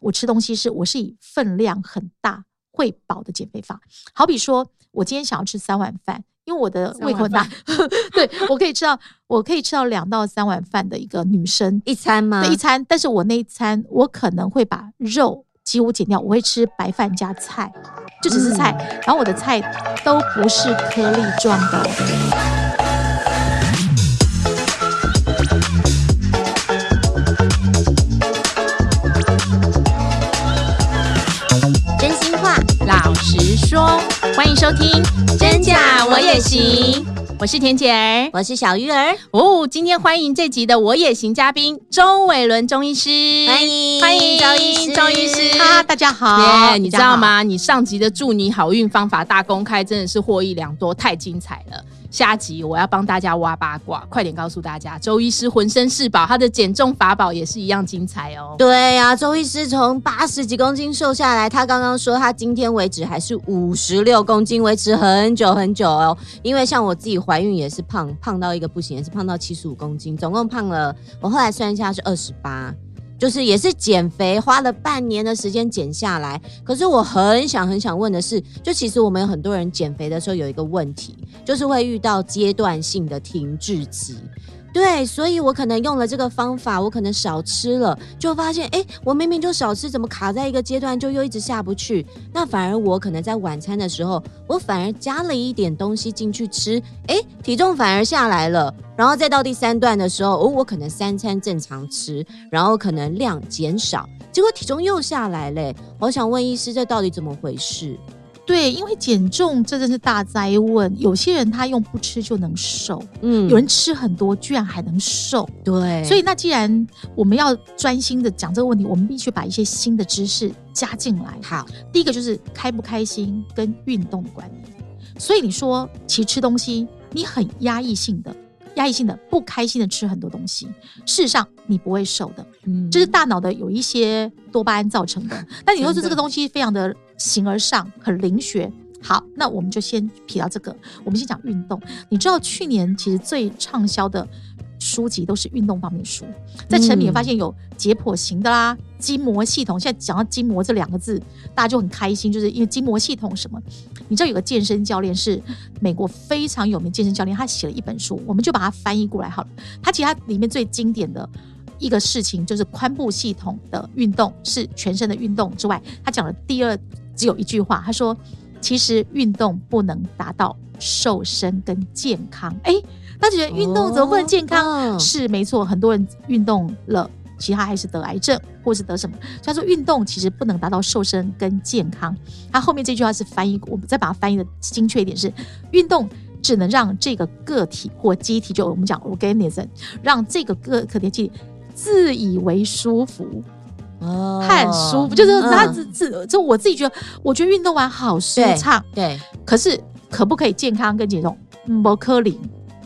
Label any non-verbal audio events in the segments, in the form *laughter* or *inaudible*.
我吃东西是我是以分量很大会饱的减肥法。好比说，我今天想要吃三碗饭，因为我的胃口很大，*laughs* 对，我可以吃到我可以吃到两到三碗饭的一个女生一餐吗？对，一餐，但是我那一餐我可能会把肉几乎减掉，我会吃白饭加菜，就只是菜，嗯、然后我的菜都不是颗粒状的。直说，欢迎收听真假我也行，我是田姐儿，我是小鱼儿哦。今天欢迎这集的我也行嘉宾周伟伦中医师，欢迎欢迎周医师，周医师，哈，大家好。Yeah, 你知道吗？你上集的祝你好运方法大公开，真的是获益良多，太精彩了。下集我要帮大家挖八卦，快点告诉大家，周医师浑身是宝，他的减重法宝也是一样精彩哦。对呀、周医师从八十几公斤瘦下来，他刚刚说他今天为止还是五十六公斤，维持很久很久哦。因为像我自己怀孕也是胖，胖到一个不行，也是胖到七十五公斤，总共胖了，我后来算一下是二十八。就是也是减肥，花了半年的时间减下来。可是我很想很想问的是，就其实我们有很多人减肥的时候有一个问题，就是会遇到阶段性的停滞期。对，所以我可能用了这个方法，我可能少吃了，就发现，哎，我明明就少吃，怎么卡在一个阶段就又一直下不去？那反而我可能在晚餐的时候，我反而加了一点东西进去吃，哎，体重反而下来了。然后再到第三段的时候，哦，我可能三餐正常吃，然后可能量减少，结果体重又下来嘞。我想问医师，这到底怎么回事？对，因为减重这真是大灾问。有些人他用不吃就能瘦，嗯，有人吃很多居然还能瘦。对，所以那既然我们要专心的讲这个问题，我们必须把一些新的知识加进来。好，第一个就是开不开心跟运动的关联。所以你说其实吃东西，你很压抑性的。压抑性的、不开心的吃很多东西，事实上你不会瘦的，嗯，这是大脑的有一些多巴胺造成的。*laughs* 但你说是这个东西非常的形而上，很灵学。好，那我们就先撇到这个，我们先讲运动。你知道去年其实最畅销的书籍都是运动方面的书，在成品发现有解剖型的啦、筋膜系统。现在讲到筋膜这两个字，大家就很开心，就是因为筋膜系统什么？你知道有个健身教练是美国非常有名健身教练，他写了一本书，我们就把它翻译过来好了。他其实他里面最经典的一个事情就是髋部系统的运动是全身的运动之外，他讲了第二只有一句话，他说其实运动不能达到瘦身跟健康。哎。他觉得运动怎么不能健康？哦、是没错，很多人运动了，其他还是得癌症，或是得什么。所以他说运动其实不能达到瘦身跟健康。他后面这句话是翻译，我们再把它翻译的精确一点是：运动只能让这个个体或机体，就我们讲 organism，让这个个个体机自以为舒服，哦，很舒服，就是他自自、嗯、就我自己觉得，我觉得运动完好舒畅，对。可是可不可以健康跟减重？摩科林。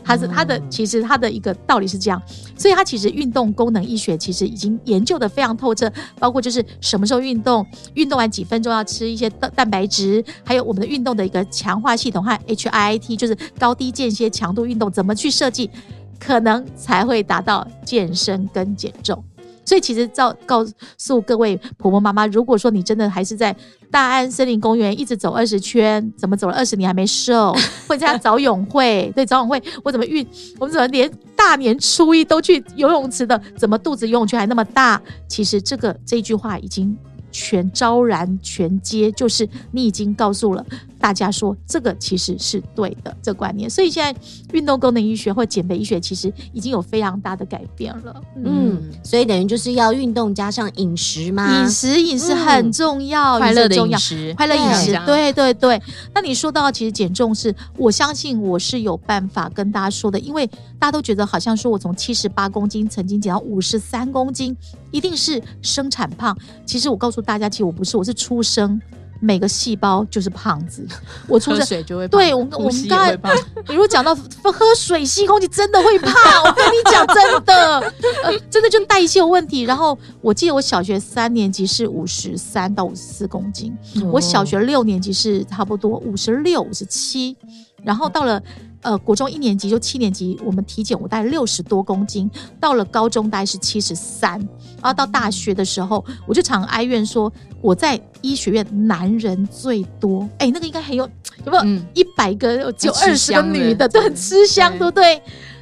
它是它的，其实它的一个道理是这样，所以它其实运动功能医学其实已经研究的非常透彻，包括就是什么时候运动，运动完几分钟要吃一些蛋蛋白质，还有我们的运动的一个强化系统和 HIIT，就是高低间歇强度运动怎么去设计，可能才会达到健身跟减重。所以其实照告诉各位婆婆妈妈，如果说你真的还是在大安森林公园一直走二十圈，怎么走了二十年还没瘦？或者参加早泳会，对早泳会，我怎么运？我们怎么连大年初一都去游泳池的？怎么肚子游泳圈还那么大？其实这个这句话已经全昭然全接，就是你已经告诉了。大家说这个其实是对的，这观念。所以现在运动功能医学或减肥医学其实已经有非常大的改变了。嗯，所以等于就是要运动加上饮食嘛？饮食饮食很重要，快乐的饮食，快乐饮食，对对对。那你说到其实减重是，我相信我是有办法跟大家说的，因为大家都觉得好像说我从七十八公斤曾经减到五十三公斤，一定是生产胖。其实我告诉大家，其实我不是，我是出生。每个细胞就是胖子，*laughs* 我出生水就会胖，对我们我们刚才，*laughs* 比如讲到喝水吸空气真的会胖，*laughs* 我跟你讲真的，呃，真的就代谢有问题。然后我记得我小学三年级是五十三到五十四公斤，我小学六年级是差不多五十六五十七，然后到了呃国中一年级就七年级，我们体检我大概六十多公斤，到了高中大概是七十三，然后到大学的时候，我就常哀怨说我在医学院男人最多，哎，那个应该很有有没有一百个就二十个女的都很吃香，对不对？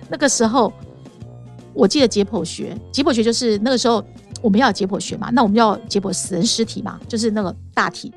那个时候我记得解剖学，解剖学就是那个时候我们要解剖学嘛，那我们要解剖死人尸体嘛，就是那个大体。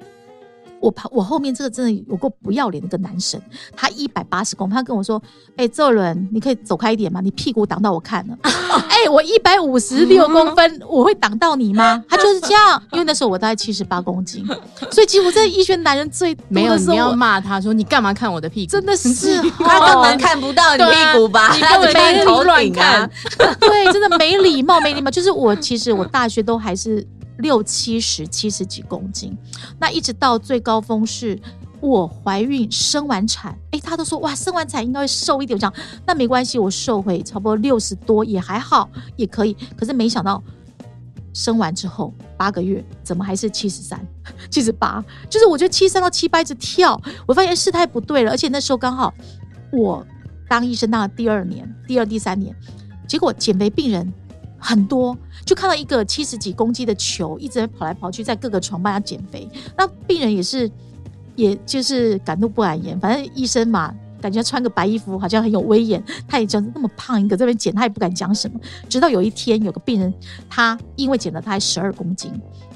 我怕，我后面这个真的有够不要脸的一个男生，他一百八十公分，他跟我说：“哎、欸，这轮你可以走开一点吗？你屁股挡到我看了。”哎、欸，我一百五十六公分，我会挡到你吗？他就是这样，*laughs* 因为那时候我大概七十八公斤，所以几乎在医学男人最多的时候，没有，你要骂他说：“你干嘛看我的屁股？”真的是，*laughs* 他根本看不到你屁股吧？你根本没头乱看！*laughs* 对，真的没礼貌，没礼貌。就是我其实我大学都还是。六七十、七十几公斤，那一直到最高峰是我怀孕生完产，哎，他都说哇，生完产应该会瘦一点，我讲那没关系，我瘦回差不多六十多也还好，也可以。可是没想到生完之后八个月，怎么还是七十三、七十八？就是我觉得七十三到七八一直跳，我发现事态不对了，而且那时候刚好我当医生当了第二年、第二、第三年，结果减肥病人。很多，就看到一个七十几公斤的球一直在跑来跑去，在各个床帮他减肥。那病人也是，也就是敢怒不敢言。反正医生嘛，感觉穿个白衣服好像很有威严。他也就那么胖一个这边减，他也不敢讲什么。直到有一天，有个病人，她因为减了，她还十二公斤，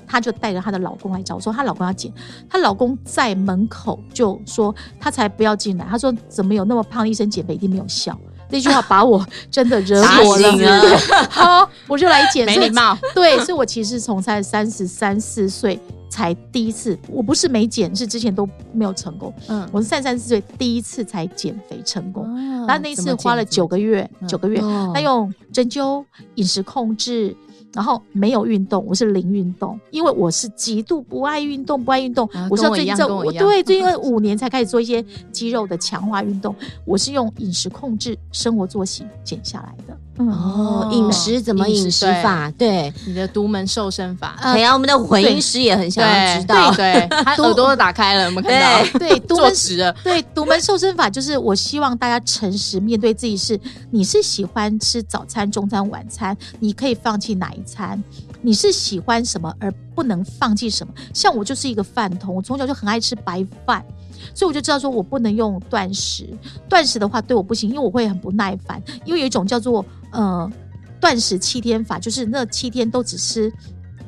她就带着她的老公来找我说，她老公要减。她老公在门口就说，他才不要进来。他说，怎么有那么胖医生减肥一定没有效。那句话把我真的惹火了。好，我就来减。没礼貌。对，所以我其实从才三十三四岁才第一次，我不是没减，是之前都没有成功。嗯，我是三十三四岁第一次才减肥成功。然后那一次花了九个月，九个月，那用针灸、饮食控制。然后没有运动，我是零运动，因为我是极度不爱运动，不爱运动。啊、我是最近这我对最近五年才开始做一些肌肉的强化运动。我是用饮食控制、生活作息减下来的。哦，饮食怎么饮食法？对，你的独门瘦身法。哎呀，我们的混音师也很想要知道。对，他耳朵都打开了，我们看到。对，*laughs* 独门对独门瘦身法就是我希望大家诚实面对自己，是你是喜欢吃早餐、中餐、晚餐，你可以放弃哪一餐？你是喜欢什么而不能放弃什么？像我就是一个饭桶，我从小就很爱吃白饭。所以我就知道，说我不能用断食，断食的话对我不行，因为我会很不耐烦。因为有一种叫做呃断食七天法，就是那七天都只吃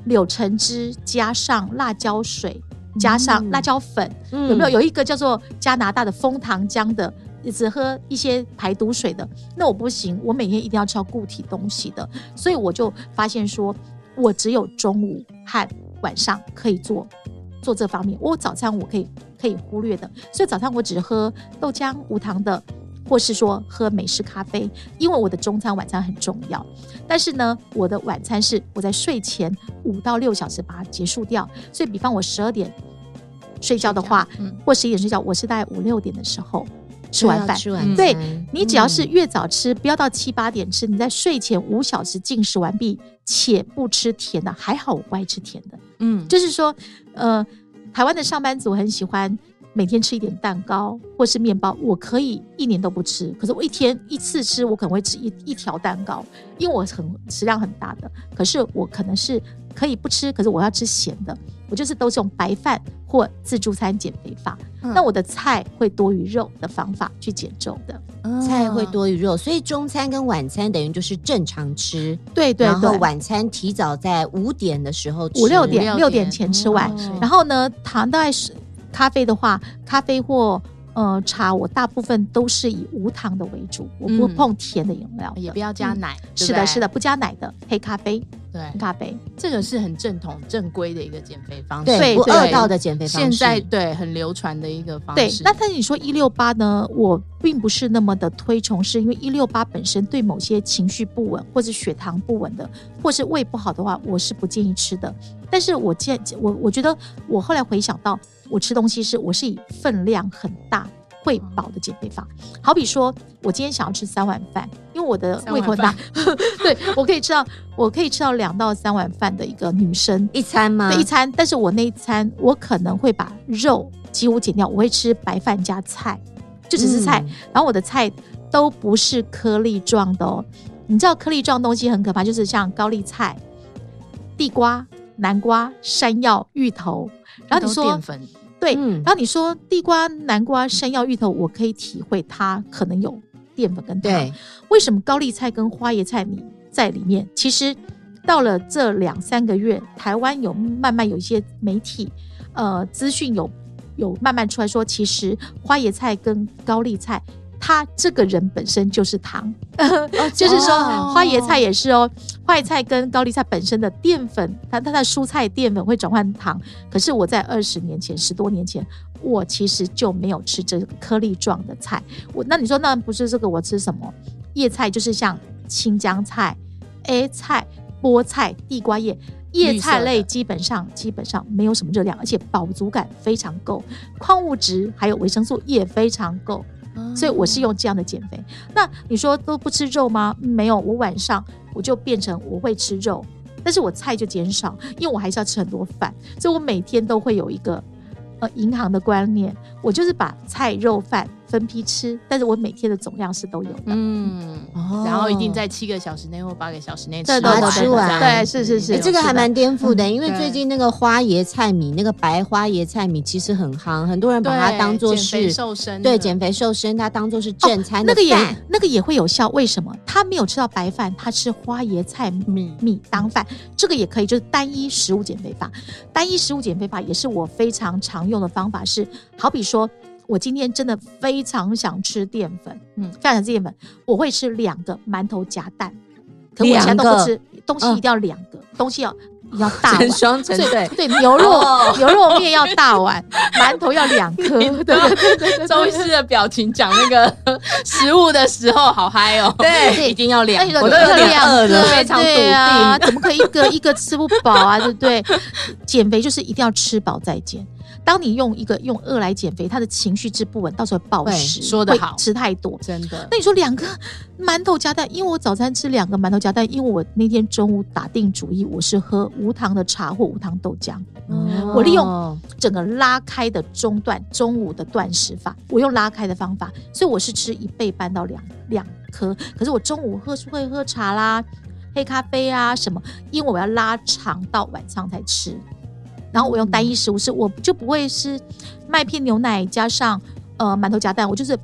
柳橙汁加上辣椒水加上辣椒粉，嗯、有没有？有一个叫做加拿大的枫糖浆的，只喝一些排毒水的，那我不行，我每天一定要吃到固体东西的。所以我就发现说，我只有中午和晚上可以做做这方面，我早餐我可以。可以忽略的，所以早餐我只喝豆浆无糖的，或是说喝美式咖啡，因为我的中餐晚餐很重要。但是呢，我的晚餐是我在睡前五到六小时把它结束掉。所以，比方我十二点睡觉的话，嗯，或十一点睡觉，我是大概五六点的时候吃完饭。吃完，对，你只要是越早吃，不要到七八点吃，你在睡前五小时进食完毕，且不吃甜的，还好我不爱吃甜的。嗯，就是说，呃。台湾的上班族很喜欢每天吃一点蛋糕或是面包，我可以一年都不吃，可是我一天一次吃，我可能会吃一一条蛋糕，因为我很食量很大的。可是我可能是可以不吃，可是我要吃咸的，我就是都是用白饭或自助餐减肥法。嗯、那我的菜会多于肉的方法去减重的，嗯、菜会多于肉，所以中餐跟晚餐等于就是正常吃，对对对，然后晚餐提早在五点的时候吃，五六点六点前吃完，哦、然后呢，糖大概是。咖啡的话，咖啡或呃茶，我大部分都是以无糖的为主，我不碰甜的饮料，也不要加奶。嗯、是的，是的，不加奶的黑咖啡。对，咖啡这个是很正统、正规的一个减肥方式，对，不饿到的减肥方式。现在对很流传的一个方式。对，那但是你说一六八呢？我并不是那么的推崇，是因为一六八本身对某些情绪不稳，或者血糖不稳的，或是胃不好的话，我是不建议吃的。但是我建我我觉得我后来回想到。我吃东西是，我是以分量很大会饱的减肥法。好比说，我今天想要吃三碗饭，因为我的胃口很大，*laughs* 对，我可以吃到，我可以吃到两到三碗饭的一个女生一餐吗？对，一餐。但是我那一餐，我可能会把肉几乎减掉，我会吃白饭加菜。就只是菜。嗯、然后我的菜都不是颗粒状的哦。你知道颗粒状东西很可怕，就是像高丽菜、地瓜、南瓜、山药、芋头。然后你说，对，嗯、然后你说地瓜、南瓜、山药、芋头，我可以体会它可能有淀粉跟糖。对，为什么高丽菜跟花椰菜你在里面？其实到了这两三个月，台湾有慢慢有一些媒体，呃，资讯有有慢慢出来说，其实花椰菜跟高丽菜。它这个人本身就是糖，*laughs* 就是说花椰菜也是哦，花椰菜跟高丽菜本身的淀粉，它它的蔬菜淀粉会转换糖。可是我在二十年前、十多年前，我其实就没有吃这个颗粒状的菜。我那你说那不是这个，我吃什么？叶菜就是像青江菜、A 菜、菠菜、地瓜叶，叶菜类基本上基本上没有什么热量，而且饱足感非常够，矿物质还有维生素也非常够。所以我是用这样的减肥。那你说都不吃肉吗？没有，我晚上我就变成我会吃肉，但是我菜就减少，因为我还是要吃很多饭，所以我每天都会有一个呃银行的观念，我就是把菜肉饭。分批吃，但是我每天的总量是都有的，嗯，哦、然后一定在七个小时内或八个小时内吃完，吃完，对，是是是，这个还蛮颠覆的，嗯、因为最近那个花椰菜米，那个白花椰菜米其实很夯，很多人把它当做是减肥瘦身，对，减肥瘦身，它当做是正餐那个也那个也会有效，为什么？他没有吃到白饭，他吃花椰菜米米当饭，这个也可以，就是单一食物减肥法，单一食物减肥法也是我非常常用的方法，是好比说。我今天真的非常想吃淀粉，嗯，非常想吃淀粉，我会吃两个馒头夹蛋，可我以前都不吃，东西一定要两个，东西要要大碗，双成对对，牛肉牛肉面要大碗，馒头要两颗，对对对，周医师的表情讲那个 *laughs* 食物的时候好嗨哦，对，*laughs* 一定要两个，我都有两个，非常笃定啊，怎么可以一个一个吃不饱啊？对不对？减肥就是一定要吃饱再减。当你用一个用饿来减肥，他的情绪之不稳，到时候暴食。说的好，吃太多，真的。那你说两个馒头加蛋，因为我早餐吃两个馒头加蛋，因为我那天中午打定主意，我是喝无糖的茶或无糖豆浆。哦、我利用整个拉开的中断，中午的断食法，我用拉开的方法，所以我是吃一倍半到两两颗。可是我中午喝会喝茶啦、黑咖啡啊什么，因为我要拉长到晚上才吃。然后我用单一食物，是我就不会是麦片牛奶加上呃馒头夹蛋，我就是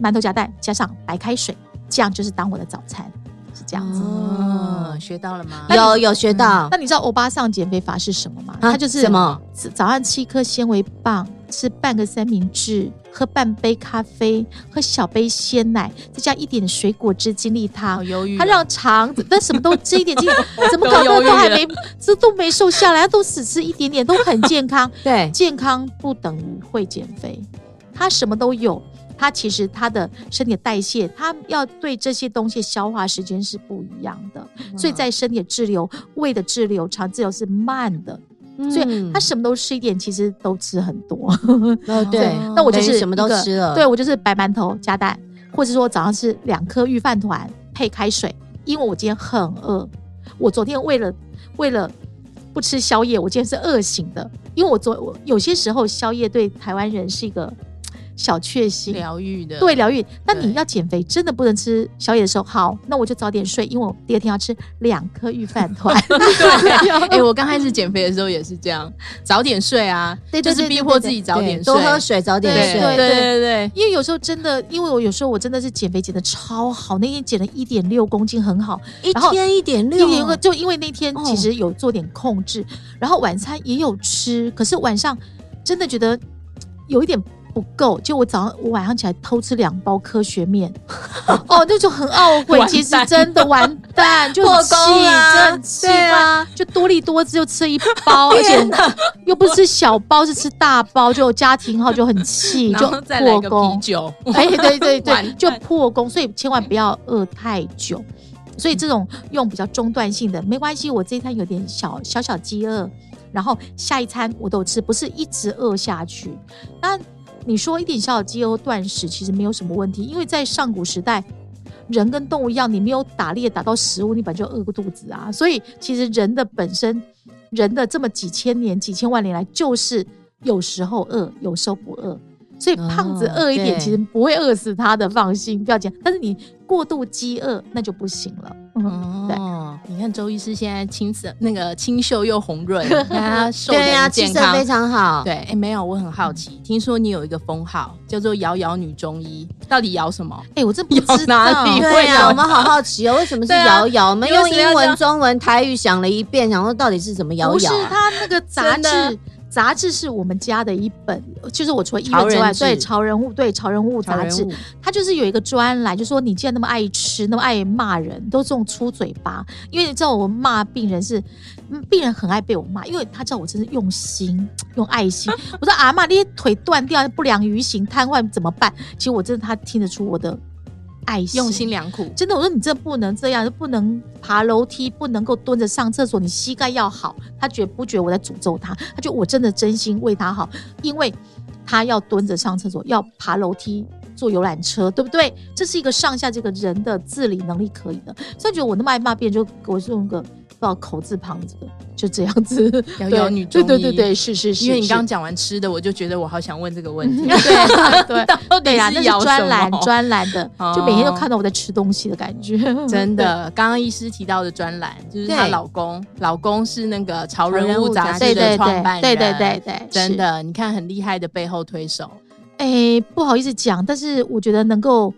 馒头夹蛋加上白开水，这样就是当我的早餐，是这样子。哦，学到了吗？有有学到。那你知道欧巴桑减肥法是什么吗？啊、它就是什么？早上吃一颗纤维棒，吃半个三明治，喝半杯咖啡，喝小杯鲜奶，再加一点水果汁、精力汤。好忧郁。它让肠子，但什么都吃一点点，*laughs* 怎么搞的都还没，这都没瘦下来，都只吃一点点，都很健康。*laughs* 对，健康不等于会减肥，它什么都有。它其实它的身体的代谢，它要对这些东西消化时间是不一样的，所以在身体的滞留、胃的滞留、肠滞留是慢的。所以他什么都吃一点，其实都吃很多。哦，*laughs* 对，那我就是什么都吃了。对，我就是白馒头加蛋，或者说我早上吃两颗玉饭团配开水，因为我今天很饿。我昨天为了为了不吃宵夜，我今天是饿醒的，因为我昨我有些时候宵夜对台湾人是一个。小确幸，疗愈的，对疗愈。那你要减肥，真的不能吃宵夜的时候。好，那我就早点睡，因为我第二天要吃两颗御饭团。*laughs* 对，*laughs* 哎，我刚开始减肥的时候也是这样，早点睡啊，就是逼迫自己早点睡，多喝水，早点睡。对对对对，因为有时候真的，因为我有时候我真的是减肥减的超好，那天减了一点六公斤，很好。一天一点六，一点六，就因为那天其实有做点控制，然后晚餐也有吃，可是晚上真的觉得有一点。不够，就我早上我晚上起来偷吃两包科学面，*laughs* 哦，那就很懊悔。*laughs* 其实真的完蛋，*laughs* 就很气，真气啊！就多利多汁，就吃了一包，而且又不是小包，是吃大包，就家庭号就很气，就破功。啤酒，哎，对对对，就破功。所以千万不要饿太久。所以这种用比较中断性的没关系，我这一餐有点小小小饥饿，然后下一餐我都吃，不是一直饿下去。那你说一点小小饥饿断食其实没有什么问题，因为在上古时代，人跟动物一样，你没有打猎打到食物，你本来就饿过肚子啊。所以其实人的本身，人的这么几千年、几千万年来，就是有时候饿，有时候不饿。所以胖子饿一点，哦、其实不会饿死他的，放心，不要紧。但是你过度饥饿，那就不行了。嗯，对。你看周医师现在青色那个清秀又红润，看 *laughs* 他瘦的健康，气色非常好。对，哎、欸，没有，我很好奇，听说你有一个封号叫做“瑶瑶女中医”，到底摇什么？哎、欸，我这不知道哪里。对呀、啊，我们好好奇哦，为什么是瑶瑶、啊？我们用英文、中文、台语想了一遍，想说到底是怎么瑶瑶？不是他那个杂志。杂志是我们家的一本，就是我除了医院之外，对潮人物，对潮人物杂志，它就是有一个专栏，就说你既然那么爱吃，那么爱骂人，都这种粗嘴巴，因为你知道我骂病人是，病人很爱被我骂，因为他知道我真是用心，用爱心。我说阿嬷，你腿断掉，不良于行，瘫痪怎么办？其实我真的他听得出我的。爱心用心良苦，真的，我说你这不能这样，不能爬楼梯，不能够蹲着上厕所，你膝盖要好。他觉不觉得我在诅咒他？他觉得我真的真心为他好，因为他要蹲着上厕所，要爬楼梯，坐游览车，对不对？这是一个上下这个人的自理能力可以的。所以觉得我那么爱骂别人，就给我用个。不知道口字旁这个就这样子，瑶瑶女中医，对对对对，是是是。因为你刚刚讲完吃的，我就觉得我好想问这个问题。对对 *laughs* 对呀，那是专栏专栏的，就每天都看到我在吃东西的感觉。*laughs* 真的，刚刚医师提到的专栏，就是她老公，老公是那个《潮人物》杂志的创办人，对对对对，真的，你看很厉害的背后推手。哎，不好意思讲，但是我觉得能够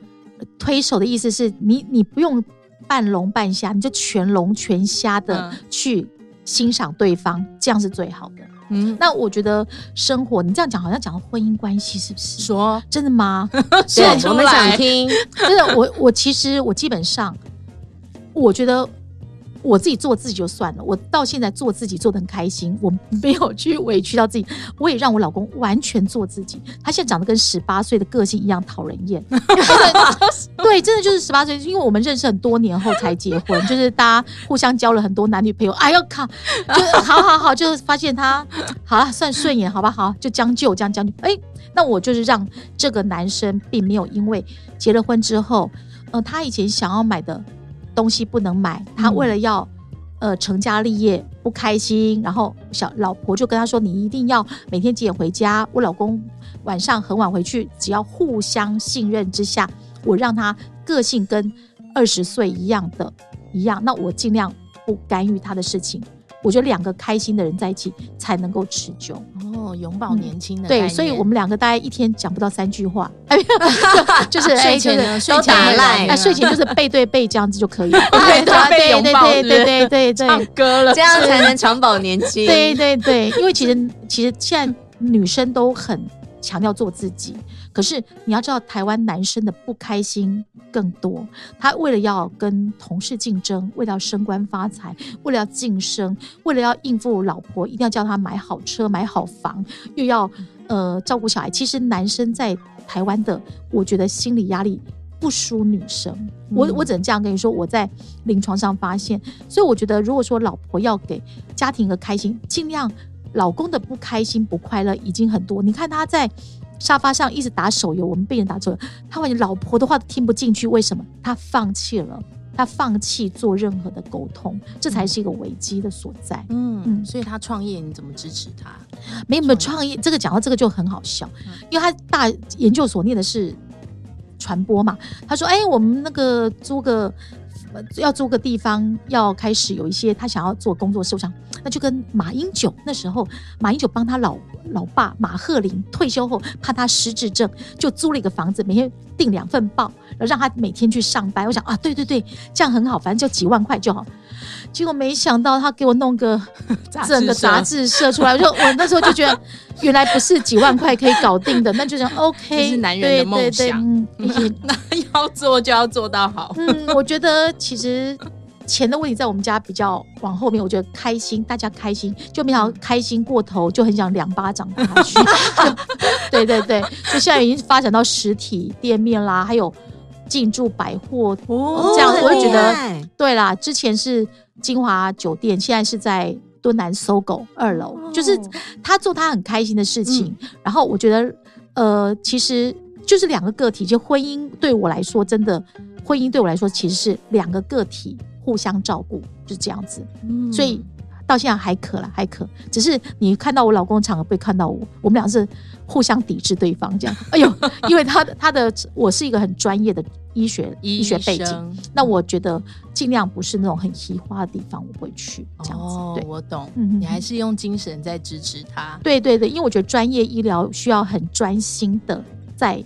推手的意思是你，你不用。半聋半瞎，你就全聋全瞎的去欣赏对方，嗯，这样是最好的。嗯，那我觉得生活，你这样讲好像讲婚姻关系，是不是？说真的吗？*laughs* 对，我们想听。真的，我我其实我基本上，我觉得。我自己做自己就算了，我到现在做自己做得很开心，我没有去委屈到自己，我也让我老公完全做自己。他现在长得跟十八岁的个性一样讨人厌，*laughs* 对，真的就是十八岁，因为我们认识很多年后才结婚，就是大家互相交了很多男女朋友，哎呦靠，就好好好，就发现他好了，算顺眼，好吧，好，就将就这样将就。哎，那我就是让这个男生并没有因为结了婚之后，呃，他以前想要买的。东西不能买，他为了要呃成家立业不开心，然后小老婆就跟他说：“你一定要每天几点回家？”我老公晚上很晚回去，只要互相信任之下，我让他个性跟二十岁一样的一样，那我尽量不干预他的事情。我觉得两个开心的人在一起才能够持久永葆年轻的对所以我们两个大概一天讲不到三句话。*laughs* 就是睡前睡前打赖睡前就是背对背这样子就可以 *laughs* 对对对对对对唱歌了。这样才能长保年轻。对对对。因为其实其实现在女生都很强调做自己。可是你要知道，台湾男生的不开心更多。他为了要跟同事竞争，为了要升官发财，为了要晋升，为了要应付老婆，一定要叫他买好车、买好房，又要呃照顾小孩。其实男生在台湾的，我觉得心理压力不输女生。嗯、我我只能这样跟你说，我在临床上发现。所以我觉得，如果说老婆要给家庭一个开心，尽量。老公的不开心不快乐已经很多，你看他在沙发上一直打手游，我们被人打手游，他完全老婆的话都听不进去，为什么？他放弃了，他放弃做任何的沟通，这才是一个危机的所在。嗯嗯，所以他创业你怎么支持他？没有没有创业，这个讲到这个就很好笑，因为他大研究所念的是传播嘛，他说：“哎，我们那个租个。”要租个地方，要开始有一些他想要做工作，受伤，那就跟马英九那时候，马英九帮他老老爸马鹤林退休后，怕他失智症，就租了一个房子，每天订两份报，然后让他每天去上班。我想啊，对对对，这样很好，反正就几万块就好。结果没想到他给我弄个 *laughs* 整个杂志社出来，我就我那时候就觉得，*laughs* 原来不是几万块可以搞定的，那就讲 *laughs* OK，是男人的梦想，那要做就要做到好。嗯，我觉得其实钱的问题在我们家比较往后面，我觉得开心，大家开心，就没想到开心过头，就很想两巴掌打下去。对对对，就现在已经发展到实体店面啦，还有进驻百货哦，这样我就觉得对啦，之前是。金华酒店现在是在敦南 SOGO 二楼，哦，就是他做他很开心的事情。嗯、然后我觉得，呃，其实就是两个个体。就婚姻对我来说，真的婚姻对我来说，其实是两个个体互相照顾，就是这样子。嗯、所以。到现在还可了，还可。只是你看到我老公的场合，不会看到我，我们俩是互相抵制对方这样。哎呦，*laughs* 因为他的他的我是一个很专业的医学医学背景，那我觉得尽量不是那种很奇花的地方，我不会去这样子。哦，对，我懂，嗯，你还是用精神在支持他。对对对，因为我觉得专业医疗需要很专心的在。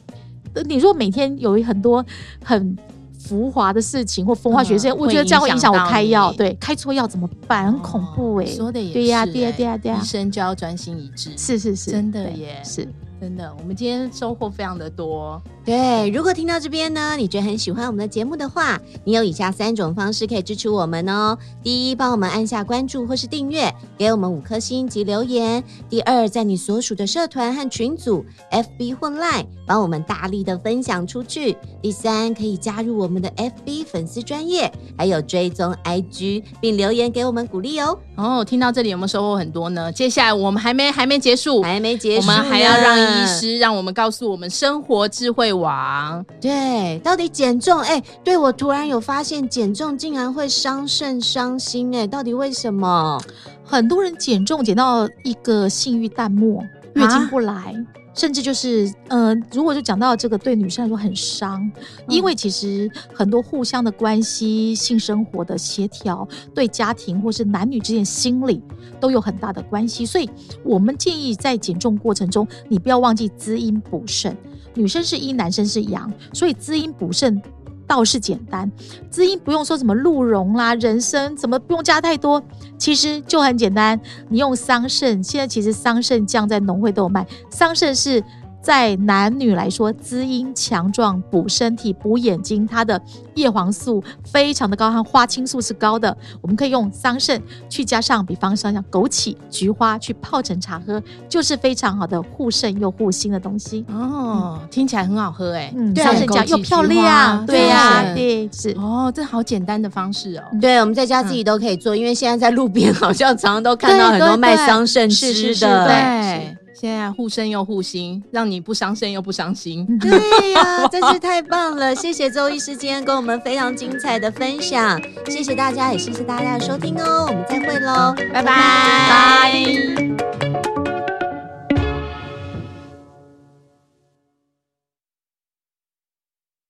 你说每天有很多很浮华的事情或风花雪月，我觉得这样会影响我开药。对，开错药怎么办？很恐怖哎。说的也是。对呀，对呀，对呀，对呀。医生就要专心一致。是是是，真的耶，是真的。我们今天收获非常的多。对，如果听到这边呢，你觉得很喜欢我们的节目的话，你有以下三种方式可以支持我们哦。第一，帮我们按下关注或是订阅，给我们五颗星及留言。第二，在你所属的社团和群组，FB 混 Line，帮我们大力的分享出去。第三，可以加入我们的 FB 粉丝专业，还有追踪 IG，并留言给我们鼓励哦。哦，听到这里有没有收获很多呢？接下来我们还没还没结束，还没结束，我们还要让医师让我们告诉我们生活智慧王，对，到底减重？哎，对，我突然有发现，减重竟然会伤肾伤心，哎，到底为什么？很多人减重减到一个性欲淡漠，月经不来。啊甚至就是，呃，如果就讲到这个，对女生来说很伤，因为其实很多互相的关系、性生活的协调，对家庭或是男女之间心理都有很大的关系。所以我们建议在减重过程中，你不要忘记滋阴补肾。女生是阴，男生是阳，所以滋阴补肾。倒是简单，滋阴不用说什么鹿茸啦、人参，怎么不用加太多，其实就很简单。你用桑葚，现在其实桑葚酱在农会都有卖，桑葚是。在男女来说，滋阴强壮、补身体、补眼睛，它的叶黄素非常的高，它花青素是高的。我们可以用桑葚去加上，比方说像枸杞、菊花去泡成茶喝，就是非常好的护肾又护心的东西。哦，嗯、听起来很好喝哎。嗯，桑葚酱又漂亮，对呀、啊，对，是。哦，这好简单的方式哦。对，我们在家自己都可以做，嗯、因为现在在路边好像常常都看到很多卖桑葚汁的，对。现在护身又护心，让你不伤身又不伤心。对呀、啊，真是太棒了！谢谢周医师今天跟我们非常精彩的分享，谢谢大家，也谢谢大家的收听哦，我们再会喽，拜拜。拜拜。